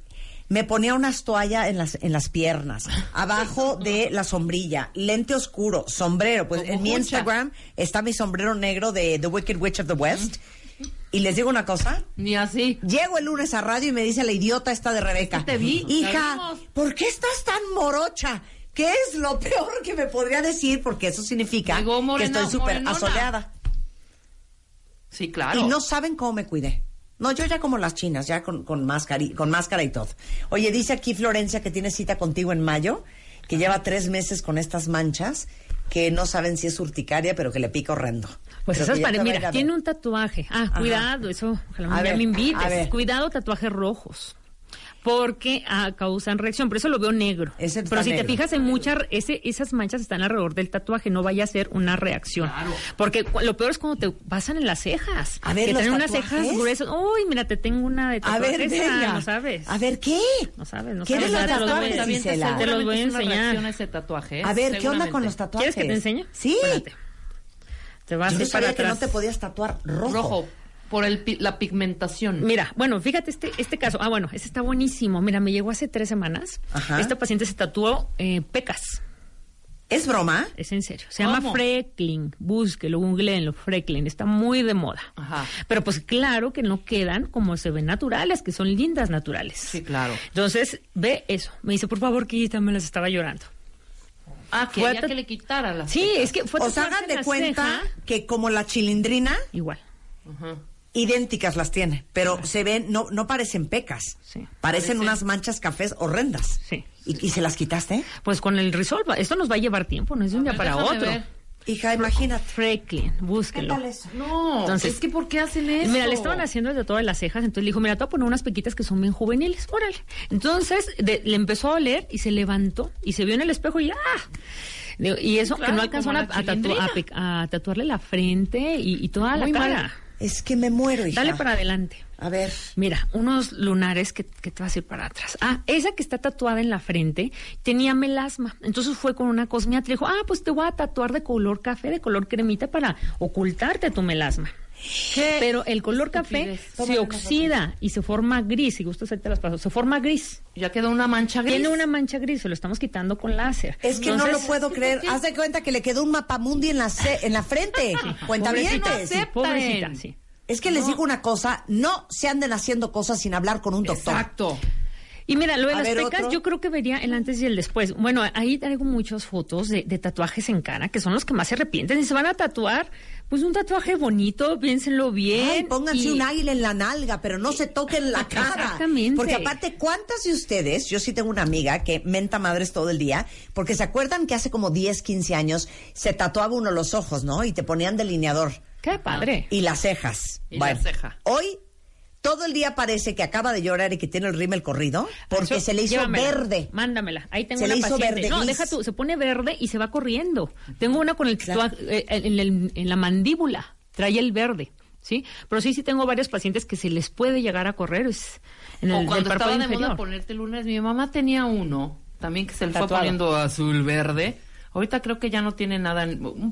me ponía unas toallas en las, en las piernas, abajo de la sombrilla, lente oscuro, sombrero. Pues Como en mi. Instagram está mi sombrero negro de The Wicked Witch of the West. Y les digo una cosa, Ni así. Llego el lunes a radio y me dice la idiota esta de Rebeca. Te vi, Hija. ¿por qué estás tan morocha? ¿Qué es lo peor que me podría decir? Porque eso significa Llegó que estoy súper asoleada. Sí, claro. Y no saben cómo me cuidé. No, yo ya como las chinas, ya con, con, máscara, y- con máscara y todo. Oye, dice aquí Florencia que tiene cita contigo en mayo, que lleva tres meses con estas manchas, que no saben si es urticaria, pero que le pica horrendo. Pues esas ir mira, tiene un tatuaje. Ah, Ajá. cuidado, eso, ojalá A ver, me invites. Cuidado, tatuajes rojos. Porque ah, causan reacción. Por eso lo veo negro. Ese Pero si te fijas en muchas, ese, esas manchas están alrededor del tatuaje, no vaya a ser una reacción. Porque cu- lo peor es cuando te pasan en las cejas. A ver, que ¿los tienen unas cejas gruesas. Uy, mira, te tengo una de A tatuajes. ver, Ah, venga. No sabes. A ver, ¿qué? No sabes, no ¿Quieres sabes. los tatuajes, te- Gisela? Te los voy a enseñar. reacción a ese tatuaje. ¿eh? A ver, ¿qué onda con los tatuajes? ¿Quieres que te enseñe? Sí. Espérate. Te vas Yo a no ir para sabía que no te podías tatuar rojo. Rojo, por el, pi- la pigmentación. Mira, bueno, fíjate este, este caso. Ah, bueno, ese está buenísimo. Mira, me llegó hace tres semanas. Ajá. Esta paciente se tatuó eh, pecas. ¿Es broma? Es en serio. Se llama freckling. Búsquelo, googleenlo. Freckling. Está muy de moda. Ajá. Pero pues claro que no quedan como se ven naturales, que son lindas naturales. Sí, claro. Entonces, ve eso. Me dice, por favor, quítame, las estaba llorando. Ah, que quería ta- que le quitara las Sí, pecas. es que fue O sea, tatuarse hagan de cuenta ceja. que como la chilindrina, Igual. Ajá. Idénticas las tiene, pero se ven, no, no parecen pecas. Sí. Parecen Parece- unas manchas cafés horrendas. Sí. ¿Y, y se las quitaste? Pues con el Resolva. Esto nos va a llevar tiempo, no es de un día para otro. ver. Hija, imagínate. Freckling, búsquelo. ¿Qué tal eso? No, Entonces- es que ¿por qué hacen eso? Mira, le estaban haciendo de todas las cejas, entonces le dijo, mira, te voy a poner unas pequitas que son bien juveniles, órale. Entonces de- le empezó a oler y se levantó y se vio en el espejo y ¡ah! Y eso Claro, que no alcanzó a, a tatu- a tatuarle la frente y, y toda Muy la mal. Es que me muero, hija. Dale para adelante. A ver. Mira, unos lunares que, que te vas a ir para atrás. Ah, esa que está tatuada en la frente tenía melasma. Entonces fue con una cosmiatra y dijo, ah, pues te voy a tatuar de color café, de color cremita para ocultarte tu melasma. Pero el color café se oxida y se forma gris. Si gustas, ahí te las paso. Se forma gris. Ya quedó una mancha gris. Tiene una mancha gris, se lo estamos quitando con láser. Es que no lo puedo creer. Haz de cuenta que le quedó un mapamundi en la, ce- en la frente. Cuenta Pobrecita, bien. sí, pobrecita, sí. Es que les digo una cosa, no se anden haciendo cosas sin hablar con un doctor. Exacto. Y mira, lo de A las ver, pecas otro. yo creo que vería el antes y el después. Bueno, ahí traigo muchas fotos de, de tatuajes en cara, que son los que más se arrepienten. Y se van a tatuar, pues un tatuaje bonito, piénsenlo bien. Ay, pónganse y- un águila en la nalga, pero no se toquen la cara. Exactamente. Porque aparte, ¿cuántas de ustedes? Yo sí tengo una amiga que menta madres todo el día, porque se acuerdan que hace como 10, 15 años se tatuaba uno los ojos, ¿no? Y te ponían delineador. Qué padre. Y las cejas. Y la ceja. Hoy todo el día parece que acaba de llorar y que tiene el rímel corrido, porque Eso, se le hizo llévamela, verde. Mándamela. Ahí tengo Se una le hizo paciente. verde no, gris. deja tú, se pone verde y se va corriendo. Tengo una con el tatuaje eh, en, el- en la mandíbula, trae el verde. ¿Sí? Pero sí, sí tengo varios pacientes que se les puede llegar a correr es en el o cuando estaba de inferior. moda ponerte lunares. Mi mamá tenía uno, también que se le fue poniendo azul verde. Ahorita creo que ya no tiene nada,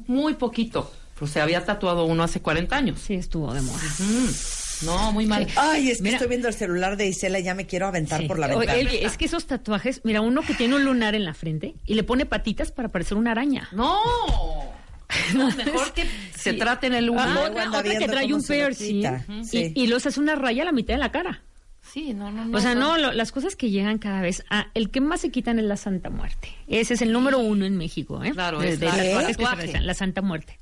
muy poquito. Pero se había tatuado uno hace 40 años. Sí, estuvo de moda. No, muy mal. Ay, es que Mira. estoy viendo el celular de Isela y ya me quiero aventar Sí. por la ventana. oye, es que esos tatuajes, mira, uno que tiene un lunar en la frente y le pone patitas para parecer una araña. No. No, mejor que se trate en el lunar. Ah, otra, que trae un piercing y- Sí. y, los hace una raya a la mitad de la cara. Sí, no, no, no. O sea, no, lo- las cosas que llegan cada vez. Ah, el que más se quitan es la Santa Muerte. Ese es el número uno en México, ¿eh? Claro, de, es de la- tatuajes que se tatuaje. realizan, la Santa Muerte.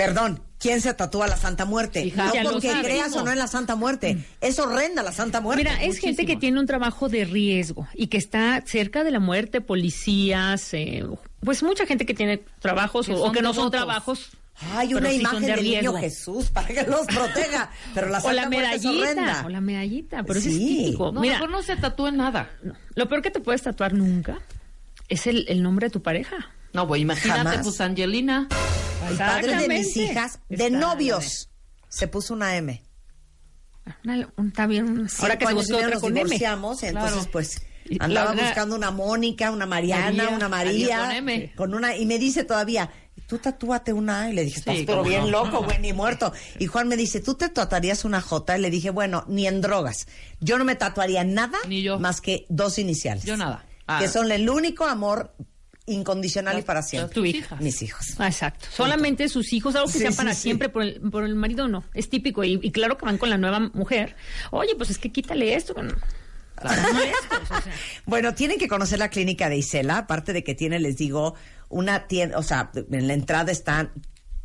Perdón, ¿quién se tatúa la Santa Muerte? Hija, no porque creas o no en la Santa Muerte. Es horrenda la Santa Muerte. Mira, es gente que tiene un trabajo de riesgo y que está cerca de la muerte, policías, eh, pues mucha gente que tiene trabajos Que o, o que no son trabajos. Hay una sí imagen de del niño riesgo. Jesús para que los proteja. Pero la O Santa la Muerte es medallita, horrenda. o la medallita, pero eso es típico. No, Mira, mejor no se tatúe nada. no, lo peor que te puedes tatuar nunca es el, el nombre de tu pareja. No, pues imagínate, Jamás. pues Angelina. El padre de mis hijas, de Está, novios, se puso una M. Una- un- está bien. Ahora que se buscó otra nos con M. divorciamos, entonces Claro. pues Y andaba la- buscando una Mónica, una Mariana, María, una María con M. con una y me dice todavía, tú tatúate una A", y le dije, estás Sí, pero bien no. loco, güey, ni muerto. Y Juan me dice, ¿tú te tatuarías una J? Y le dije, bueno, ni en drogas. Yo no me tatuaría nada Ni yo. más que dos iniciales. Yo nada. Ah. Que son el único amor incondicional y para siempre. tu hija. Mis hijos. Ah, Exacto. Solamente sus hijos, algo que Sí, sea para sí. siempre, por el, por el marido no. Es típico. Y, y claro que van con la nueva mujer. Oye, pues es que quítale esto. No, no esto, o sea. Bueno, tienen que conocer la clínica de Isela, aparte de que tiene, les digo, una tienda, o sea, en la entrada están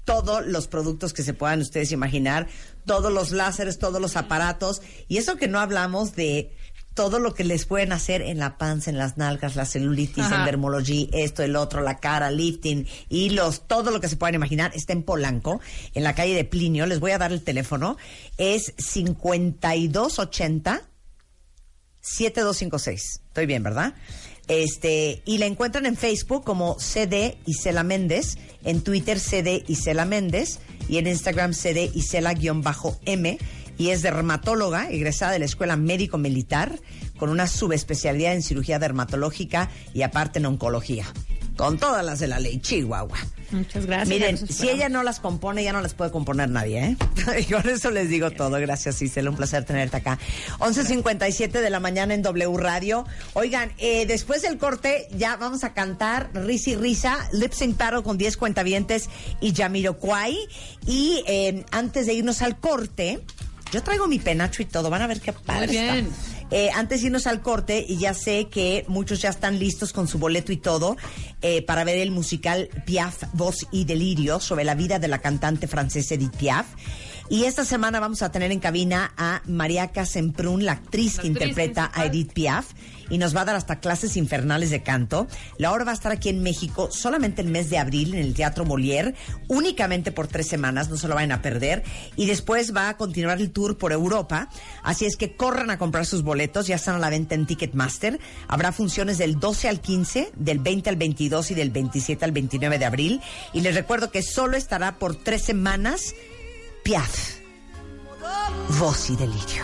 todos los productos que se puedan ustedes imaginar, todos los láseres, todos los aparatos, y eso que no hablamos de todo lo que les pueden hacer en la panza, en las nalgas, la celulitis, Ajá. en dermología, esto, el otro, la cara, lifting, hilos, todo lo que se puedan imaginar, está en Polanco, en la calle de Plinio, les voy a dar el teléfono, es 5280 7256. Estoy bien, ¿verdad? Este, y la encuentran en Facebook como CD Isela Méndez, en Twitter CD Isela Méndez y en Instagram CD Isela-M y es dermatóloga, egresada de la Escuela Médico Militar, con una subespecialidad en cirugía dermatológica y aparte en oncología. Con todas las de la ley Chihuahua. Muchas gracias. Miren, si ella no las compone, ya no las puede componer nadie, ¿eh? y con eso les digo todo. Gracias, Isela. Un placer tenerte acá. 11.57 de la mañana en W Radio. Oigan, eh, después del corte ya vamos a cantar Risa y Risa, Lip Sync Battle con 10 cuentavientes y Jamiroquai. Y eh, antes de irnos al corte, yo traigo mi penacho y todo. Van a ver qué padre Muy bien. está. Eh, antes de irnos al corte, y ya sé que muchos ya están listos con su boleto y todo eh, para ver el musical Piaf, Voz y Delirio sobre la vida de la cantante francesa Edith Piaf. Y esta semana vamos a tener en cabina a María Casemprún, la actriz que interpreta a Edith Piaf, y nos va a dar hasta clases infernales de canto. La obra va a estar aquí en México solamente el mes de abril en el Teatro Molière, únicamente por tres semanas, no se lo vayan a perder. Y después va a continuar el tour por Europa. Así es que corran a comprar sus boletos, ya están a la venta en Ticketmaster. Habrá funciones del 12 al 15, del 20 al 22 y del 27 al 29 de abril. Y les recuerdo que solo estará por tres semanas Piaf. Voz y delirio.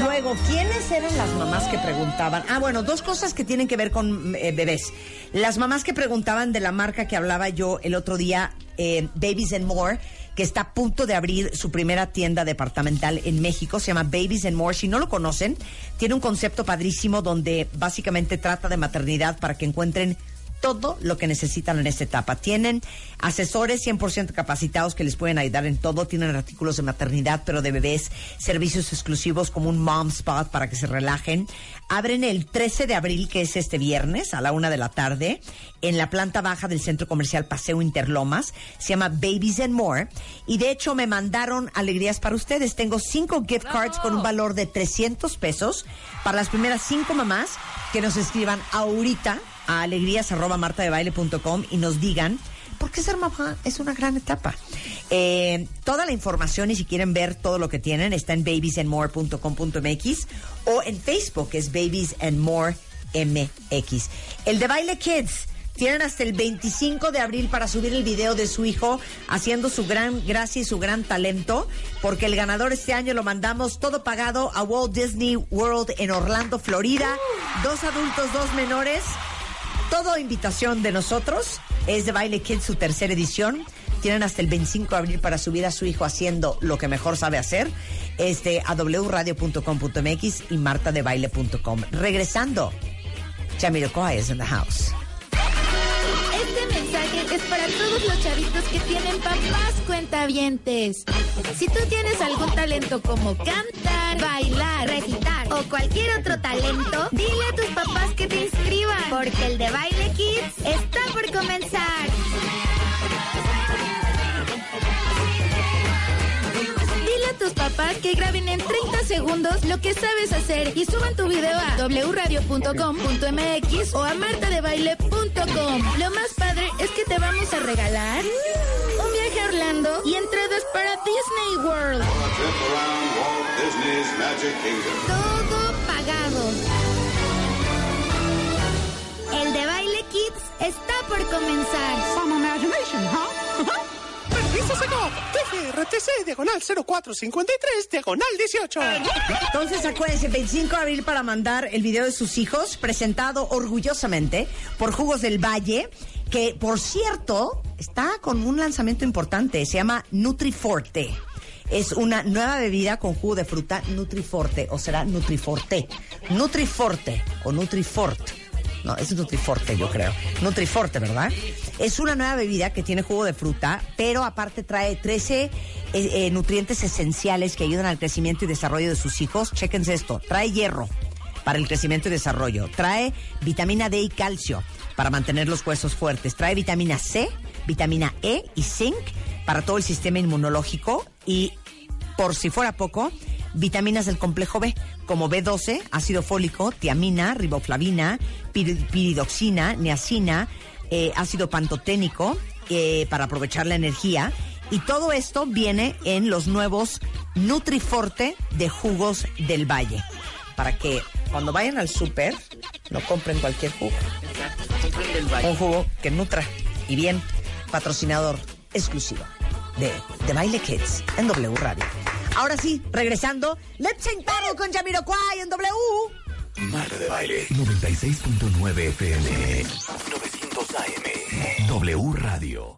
Luego, ¿quiénes eran las mamás que preguntaban? Ah, bueno, dos cosas que tienen que ver con eh, bebés. Las mamás que preguntaban de la marca que hablaba yo el otro día, eh, Babies and More, que está a punto de abrir su primera tienda departamental en México, se llama Babies and More. Si no lo conocen, tiene un concepto padrísimo donde básicamente trata de maternidad para que encuentren todo lo que necesitan en esta etapa. Tienen asesores 100% capacitados que les pueden ayudar en todo. Tienen artículos de maternidad, pero de bebés, servicios exclusivos como un mom spot para que se relajen. Abren el 13 de abril, que es este viernes, a la una de la tarde, en la planta baja del centro comercial Paseo Interlomas. Se llama Babies and More. Y de hecho me mandaron alegrías para ustedes. Tengo cinco gift cards con un valor de 300 pesos para las primeras cinco mamás que nos escriban ahorita a alegrías.martadebaile.com y nos digan por qué ser mamá es una gran etapa. Eh, toda la información y si quieren ver todo lo que tienen está en babiesandmore.com.mx o en Facebook es Babies and More MX. El de Baile Kids. Tienen hasta el 25 de abril para subir el video de su hijo haciendo su gran gracia y su gran talento, porque el ganador este año lo mandamos todo pagado a Walt Disney World en Orlando, Florida. Dos adultos, dos menores. Todo invitación de nosotros. Es de Baile Kids su tercera edición. Tienen hasta el 25 de abril para subir a su hijo haciendo lo que mejor sabe hacer. Este a wradio.com.mx y martadebaile.com. Regresando, Jamiroquai is in the house. Para todos los chavitos que tienen papás cuentavientes. Si tú tienes algún talento como cantar, bailar, recitar o cualquier otro talento, dile a tus papás que te inscriban, porque el de Baile Kids está por comenzar. Tus papás que graben en 30 segundos lo que sabes hacer y suban tu video a wradio.com.mx o a martadebaile.com. Lo más padre es que te vamos a regalar un viaje a Orlando y entradas para Disney World. Todo pagado. El de Baile Kids está por comenzar. Some imagination, huh? Permiso, señor. TFRTC, diagonal 0453, diagonal 18. Entonces acuérdense, 25 de abril para mandar el video de sus hijos, presentado orgullosamente por Jugos del Valle, que por cierto está con un lanzamiento importante, se llama Nutriforte. Es una nueva bebida con jugo de fruta Nutriforte, o será Nutriforte. Nutriforte o Nutrifort. No, es Nutriforte, yo creo. Nutriforte, ¿verdad? Es una nueva bebida que tiene jugo de fruta, pero aparte trae 13 eh, eh, nutrientes esenciales que ayudan al crecimiento y desarrollo de sus hijos. Chéquense esto. Trae hierro para el crecimiento y desarrollo. Trae vitamina D y calcio para mantener los huesos fuertes. Trae vitamina C, vitamina E y zinc para todo el sistema inmunológico y por si fuera poco, vitaminas del complejo B, como B12, ácido fólico, tiamina, riboflavina, pir- piridoxina, niacina, eh, ácido pantoténico, para aprovechar la energía. Y todo esto viene en los nuevos Nutriforte de jugos del Valle. Para que cuando vayan al súper no compren cualquier jugo. Un jugo que nutra y bien. Patrocinador exclusivo de The Baile Kids en W Radio. Ahora sí, regresando, Let's Sing Battle con Jamiroquai en W. Marta de Baile. 96.9 FM 900 AM W Radio